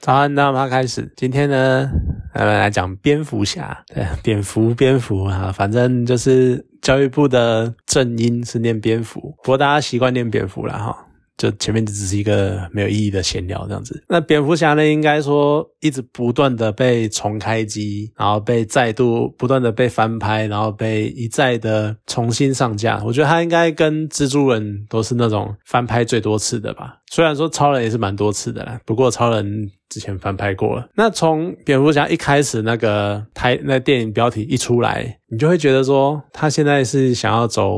早安，那么开始。今天呢，来来讲蝙蝠侠。对，蝙蝠，蝙蝠啊，反正就是教育部的正音是念蝙蝠，不过大家习惯念蝙蝠了哈。就前面只是一个没有意义的闲聊这样子。那蝙蝠侠呢，应该说一直不断的被重开机，然后被再度不断的被翻拍，然后被一再的重新上架。我觉得他应该跟蜘蛛人都是那种翻拍最多次的吧。虽然说超人也是蛮多次的啦，不过超人。之前翻拍过了。那从蝙蝠侠一开始那个台那电影标题一出来，你就会觉得说他现在是想要走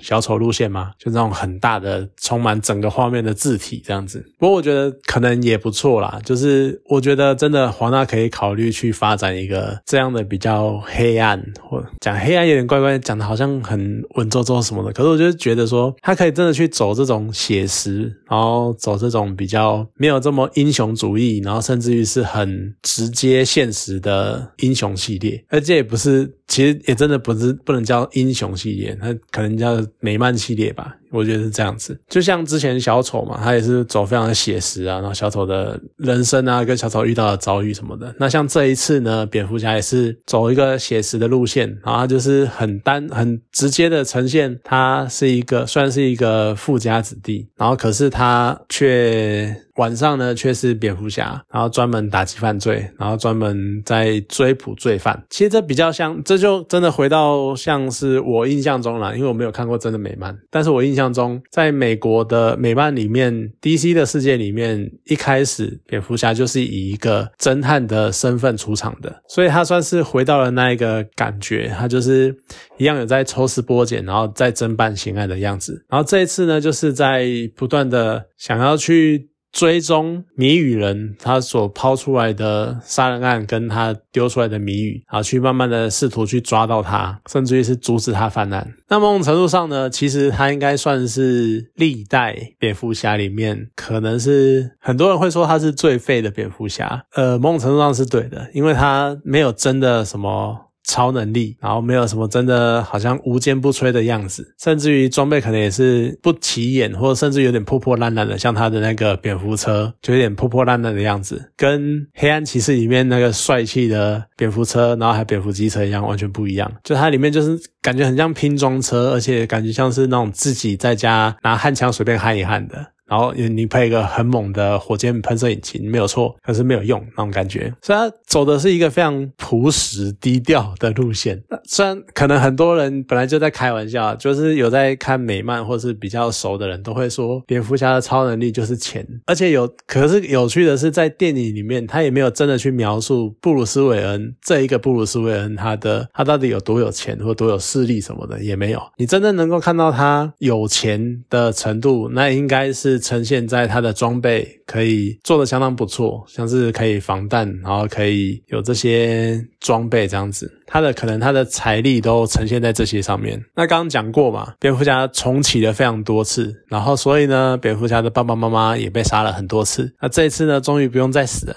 小丑路线吗？就那种很大的、充满整个画面的字体这样子。不过我觉得可能也不错啦。就是我觉得真的华纳可以考虑去发展一个这样的比较黑暗，或讲黑暗有点怪怪，讲的好像很文绉绉什么的。可是我就觉得说他可以真的去走这种写实，然后走这种比较没有这么英雄主义，然后。甚至于是很直接现实的英雄系列，而这也不是，其实也真的不是不能叫英雄系列，那可能叫美漫系列吧。我觉得是这样子，就像之前小丑嘛，他也是走非常的写实啊，然后小丑的人生啊，跟小丑遇到的遭遇什么的。那像这一次呢，蝙蝠侠也是走一个写实的路线，然后就是很单、很直接的呈现他是一个，算是一个富家子弟，然后可是他却晚上呢却是蝙蝠侠，然后专门打击犯罪，然后专门在追捕罪犯。其实这比较像，这就真的回到像是我印象中了，因为我没有看过真的美漫，但是我印。象中，在美国的美漫里面，DC 的世界里面，一开始蝙蝠侠就是以一个侦探的身份出场的，所以他算是回到了那一个感觉，他就是一样有在抽丝剥茧，然后在侦办刑案的样子。然后这一次呢，就是在不断的想要去。追踪谜语人，他所抛出来的杀人案，跟他丢出来的谜语，然后去慢慢的试图去抓到他，甚至于是阻止他犯案。那某种程度上呢，其实他应该算是历代蝙蝠侠里面，可能是很多人会说他是最废的蝙蝠侠。呃，某种程度上是对的，因为他没有真的什么。超能力，然后没有什么真的好像无坚不摧的样子，甚至于装备可能也是不起眼，或者甚至有点破破烂烂的，像他的那个蝙蝠车就有点破破烂烂的样子，跟黑暗骑士里面那个帅气的蝙蝠车，然后还有蝙蝠机车一样，完全不一样。就它里面就是感觉很像拼装车，而且感觉像是那种自己在家拿焊枪随便焊一焊的。然后你配一个很猛的火箭喷射引擎，没有错，可是没有用那种感觉。虽然走的是一个非常朴实低调的路线。虽然可能很多人本来就在开玩笑，就是有在看美漫或是比较熟的人都会说，蝙蝠侠的超能力就是钱。而且有，可是有趣的是，在电影里面他也没有真的去描述布鲁斯韦恩这一个布鲁斯韦恩他的他到底有多有钱或多有势力什么的也没有。你真正能够看到他有钱的程度，那应该是。呈现在他的装备可以做的相当不错，像是可以防弹，然后可以有这些装备这样子，他的可能他的财力都呈现在这些上面。那刚刚讲过嘛，蝙蝠侠重启了非常多次，然后所以呢，蝙蝠侠的爸爸妈妈也被杀了很多次。那这一次呢，终于不用再死了，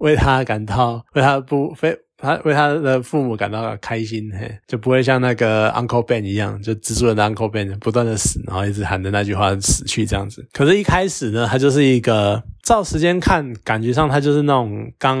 为他感到为他不非。他为他的父母感到开心，嘿，就不会像那个 Uncle Ben 一样，就蜘蛛人的 Uncle Ben 不断的死，然后一直喊着那句话死去这样子。可是，一开始呢，他就是一个照时间看，感觉上他就是那种刚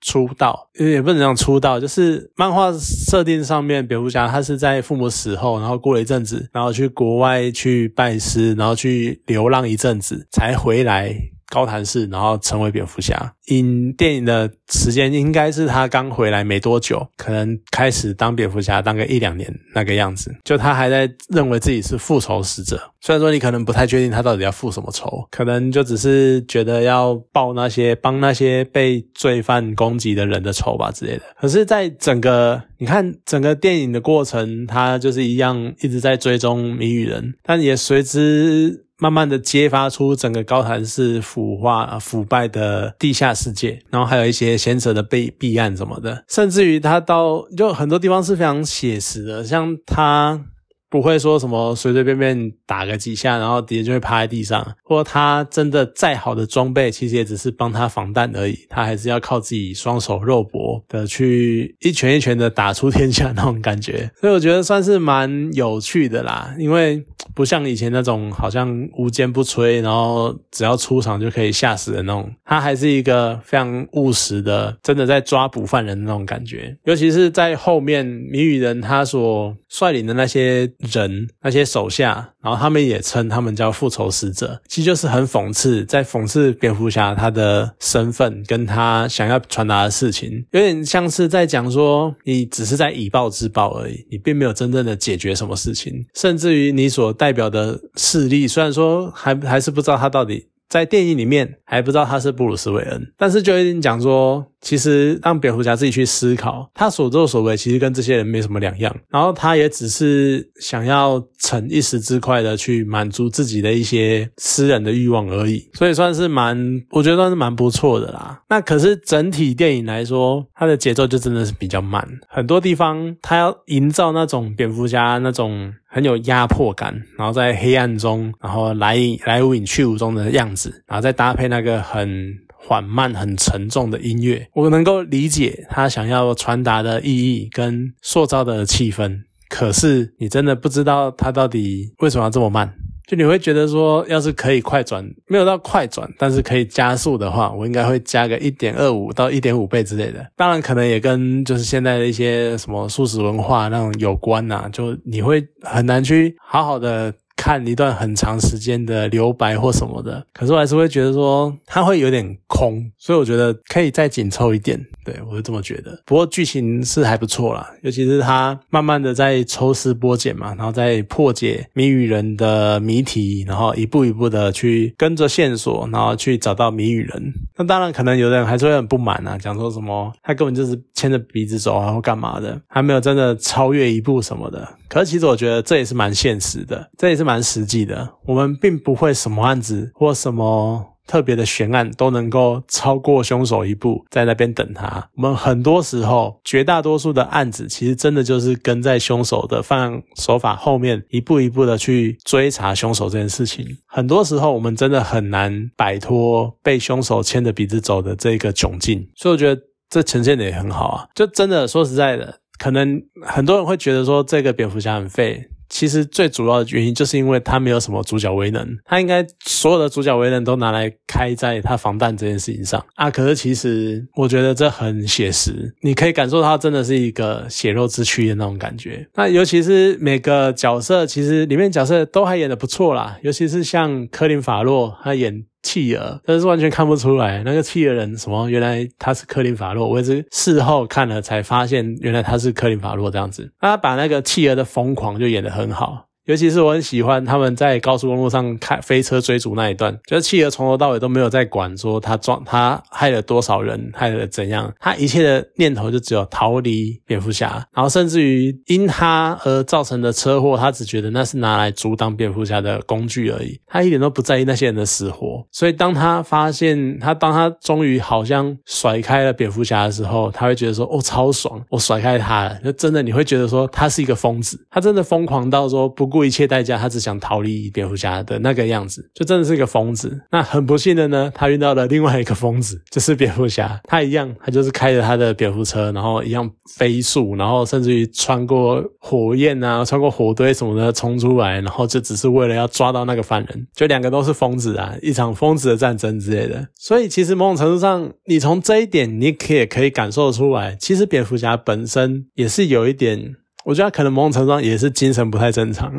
出道，也不能讲出道，就是漫画设定上面，蝙蝠侠他是在父母死后，然后过了一阵子，然后去国外去拜师，然后去流浪一阵子，才回来。高谭市，然后成为蝙蝠侠。影电影的时间应该是他刚回来没多久，可能开始当蝙蝠侠当个一两年那个样子。就他还在认为自己是复仇使者，虽然说你可能不太确定他到底要复什么仇，可能就只是觉得要报那些帮那些被罪犯攻击的人的仇吧之类的。可是，在整个你看整个电影的过程，他就是一样一直在追踪谜语人，但也随之。慢慢的揭发出整个高谭市腐化、腐败的地下世界，然后还有一些贤者的被弊案什么的，甚至于他到就很多地方是非常写实的，像他不会说什么随随便便打个几下，然后敌人就会趴在地上，或他真的再好的装备，其实也只是帮他防弹而已，他还是要靠自己双手肉搏的去一拳一拳的打出天下那种感觉，所以我觉得算是蛮有趣的啦，因为不像以前那种好像无坚不摧，然后只要出场就可以吓死的那种，他还是一个非常务实的，真的在抓捕犯人的那种感觉，尤其是在后面谜语人他所率领的那些。人那些手下，然后他们也称他们叫复仇使者，其实就是很讽刺，在讽刺蝙蝠侠他的身份跟他想要传达的事情，有点像是在讲说，你只是在以暴制暴而已，你并没有真正的解决什么事情，甚至于你所代表的势力，虽然说还还是不知道他到底。在电影里面还不知道他是布鲁斯韦恩，但是就已经讲说，其实让蝙蝠侠自己去思考，他所作所为其实跟这些人没什么两样，然后他也只是想要逞一时之快的去满足自己的一些私人的欲望而已，所以算是蛮，我觉得算是蛮不错的啦。那可是整体电影来说，它的节奏就真的是比较慢，很多地方他要营造那种蝙蝠侠那种。很有压迫感，然后在黑暗中，然后来来无影去无踪的样子，然后再搭配那个很缓慢、很沉重的音乐，我能够理解他想要传达的意义跟塑造的气氛。可是你真的不知道他到底为什么要这么慢。就你会觉得说，要是可以快转，没有到快转，但是可以加速的话，我应该会加个一点二五到一点五倍之类的。当然，可能也跟就是现在的一些什么素食文化那种有关呐。就你会很难去好好的。看一段很长时间的留白或什么的，可是我还是会觉得说它会有点空，所以我觉得可以再紧凑一点。对我是这么觉得。不过剧情是还不错啦，尤其是他慢慢的在抽丝剥茧嘛，然后再破解谜语人的谜题，然后一步一步的去跟着线索，然后去找到谜语人。那当然可能有的人还是会很不满啊，讲说什么他根本就是牵着鼻子走啊或干嘛的，还没有真的超越一步什么的。可是其实我觉得这也是蛮现实的，这也是蛮实际的。我们并不会什么案子或什么特别的悬案都能够超过凶手一步，在那边等他。我们很多时候，绝大多数的案子其实真的就是跟在凶手的犯案手法后面，一步一步的去追查凶手这件事情。很多时候，我们真的很难摆脱被凶手牵着鼻子走的这个窘境。所以我觉得这呈现的也很好啊，就真的说实在的。可能很多人会觉得说这个蝙蝠侠很废，其实最主要的原因就是因为他没有什么主角威能，他应该所有的主角威能都拿来开在他防弹这件事情上啊。可是其实我觉得这很写实，你可以感受他真的是一个血肉之躯的那种感觉。那尤其是每个角色，其实里面角色都还演的不错啦，尤其是像科林法洛他演。契儿，但是完全看不出来那个契儿人什么，原来他是克林法洛，我也是事后看了才发现，原来他是克林法洛这样子。他把那个契儿的疯狂就演得很好。尤其是我很喜欢他们在高速公路上开飞车追逐那一段，就是企鹅从头到尾都没有在管说他撞他害了多少人，害了怎样，他一切的念头就只有逃离蝙蝠侠，然后甚至于因他而造成的车祸，他只觉得那是拿来阻挡蝙蝠侠的工具而已，他一点都不在意那些人的死活。所以当他发现他当他终于好像甩开了蝙蝠侠的时候，他会觉得说哦超爽，我甩开他了，就真的你会觉得说他是一个疯子，他真的疯狂到说不顾。付一切代价，他只想逃离蝙蝠侠的那个样子，就真的是一个疯子。那很不幸的呢，他遇到了另外一个疯子，就是蝙蝠侠。他一样，他就是开着他的蝙蝠车，然后一样飞速，然后甚至于穿过火焰啊，穿过火堆什么的冲出来，然后就只是为了要抓到那个犯人。就两个都是疯子啊，一场疯子的战争之类的。所以其实某种程度上，你从这一点，你可以可以感受出来，其实蝙蝠侠本身也是有一点。我觉得可能某种程度上也是精神不太正常，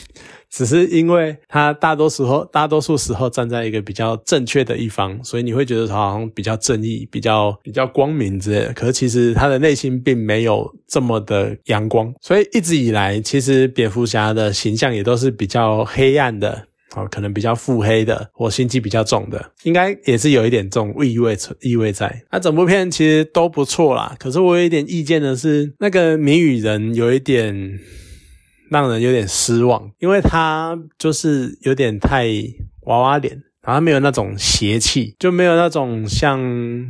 只是因为他大多时候、大多数时候站在一个比较正确的一方，所以你会觉得他好像比较正义、比较比较光明之类的。可是其实他的内心并没有这么的阳光，所以一直以来，其实蝙蝠侠的形象也都是比较黑暗的。哦，可能比较腹黑的，或心机比较重的，应该也是有一点这种意味意味在。那整部片其实都不错啦，可是我有一点意见的是，那个谜语人有一点让人有点失望，因为他就是有点太娃娃脸。然后没有那种邪气，就没有那种像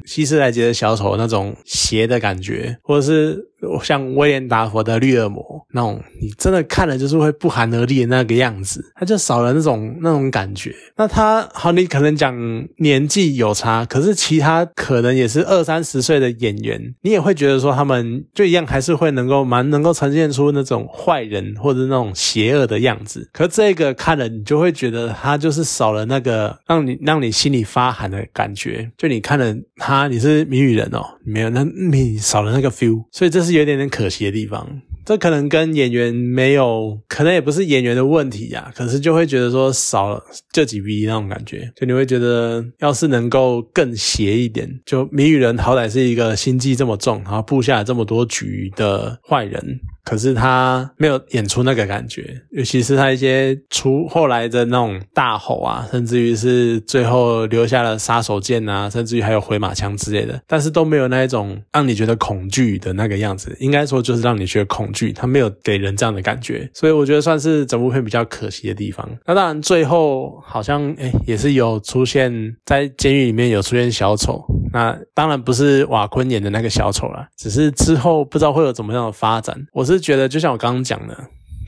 希斯莱杰的小丑那种邪的感觉，或者是。像威廉达佛的绿恶魔那种，你真的看了就是会不寒而栗的那个样子，他就少了那种那种感觉。那他好，你可能讲年纪有差，可是其他可能也是二三十岁的演员，你也会觉得说他们就一样，还是会能够蛮能够呈现出那种坏人或者那种邪恶的样子。可这个看了你就会觉得他就是少了那个让你让你心里发寒的感觉。就你看了他，你是谜语人哦，没有那你少了那个 feel，所以这是。有点点可惜的地方，这可能跟演员没有，可能也不是演员的问题呀。可是就会觉得说少了这几 V 那种感觉，就你会觉得要是能够更邪一点，就谜语人好歹是一个心机这么重，然后布下这么多局的坏人。可是他没有演出那个感觉，尤其是他一些出后来的那种大吼啊，甚至于是最后留下了杀手锏啊，甚至于还有回马枪之类的，但是都没有那一种让你觉得恐惧的那个样子。应该说就是让你觉得恐惧，他没有给人这样的感觉，所以我觉得算是整部片比较可惜的地方。那当然最后好像哎也是有出现在监狱里面有出现小丑，那当然不是瓦昆演的那个小丑了，只是之后不知道会有怎么样的发展。我是。是觉得，就像我刚刚讲的，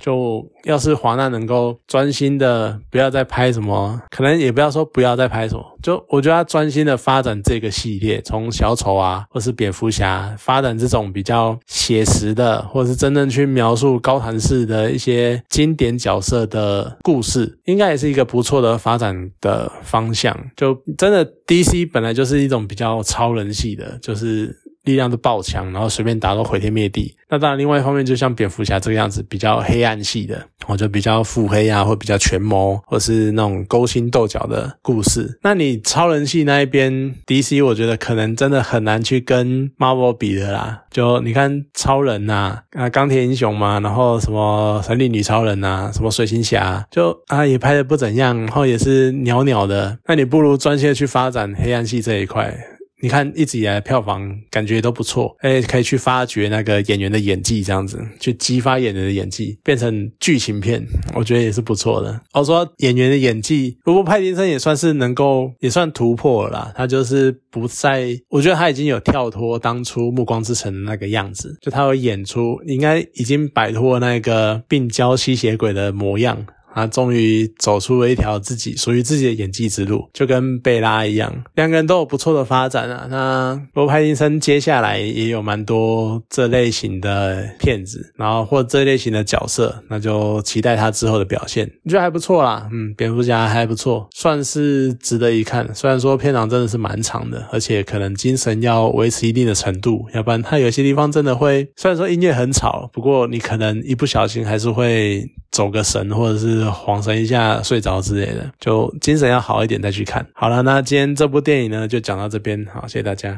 就要是华纳能够专心的，不要再拍什么，可能也不要说不要再拍什么，就我觉得他专心的发展这个系列，从小丑啊，或是蝙蝠侠，发展这种比较写实的，或者是真正去描述高谭市的一些经典角色的故事，应该也是一个不错的发展的方向。就真的 DC 本来就是一种比较超人系的，就是。力量都爆强，然后随便打都毁天灭地。那当然，另外一方面，就像蝙蝠侠这个样子，比较黑暗系的，我就比较腹黑啊，或比较权谋，或是那种勾心斗角的故事。那你超人系那一边，DC，我觉得可能真的很难去跟 Marvel 比的啦。就你看超人呐，啊钢铁英雄嘛，然后什么神力女超人呐，什么水行侠，就啊也拍的不怎样，然后也是袅袅的。那你不如专心的去发展黑暗系这一块。你看，一直以来票房感觉都不错，哎，可以去发掘那个演员的演技，这样子去激发演员的演技，变成剧情片，我觉得也是不错的。我说演员的演技，不过派丁森也算是能够，也算突破了啦。他就是不再，我觉得他已经有跳脱当初《暮光之城》的那个样子，就他会演出，应该已经摆脱那个病娇吸血鬼的模样。他终于走出了一条自己属于自己的演技之路，就跟贝拉一样，两个人都有不错的发展啊。那罗派金森接下来也有蛮多这类型的片子，然后或这类型的角色，那就期待他之后的表现。我觉得还不错啦，嗯，蝙蝠侠还不错，算是值得一看。虽然说片长真的是蛮长的，而且可能精神要维持一定的程度，要不然他有些地方真的会，虽然说音乐很吵，不过你可能一不小心还是会走个神，或者是。晃神一下睡着之类的，就精神要好一点再去看。好了，那今天这部电影呢就讲到这边，好，谢谢大家。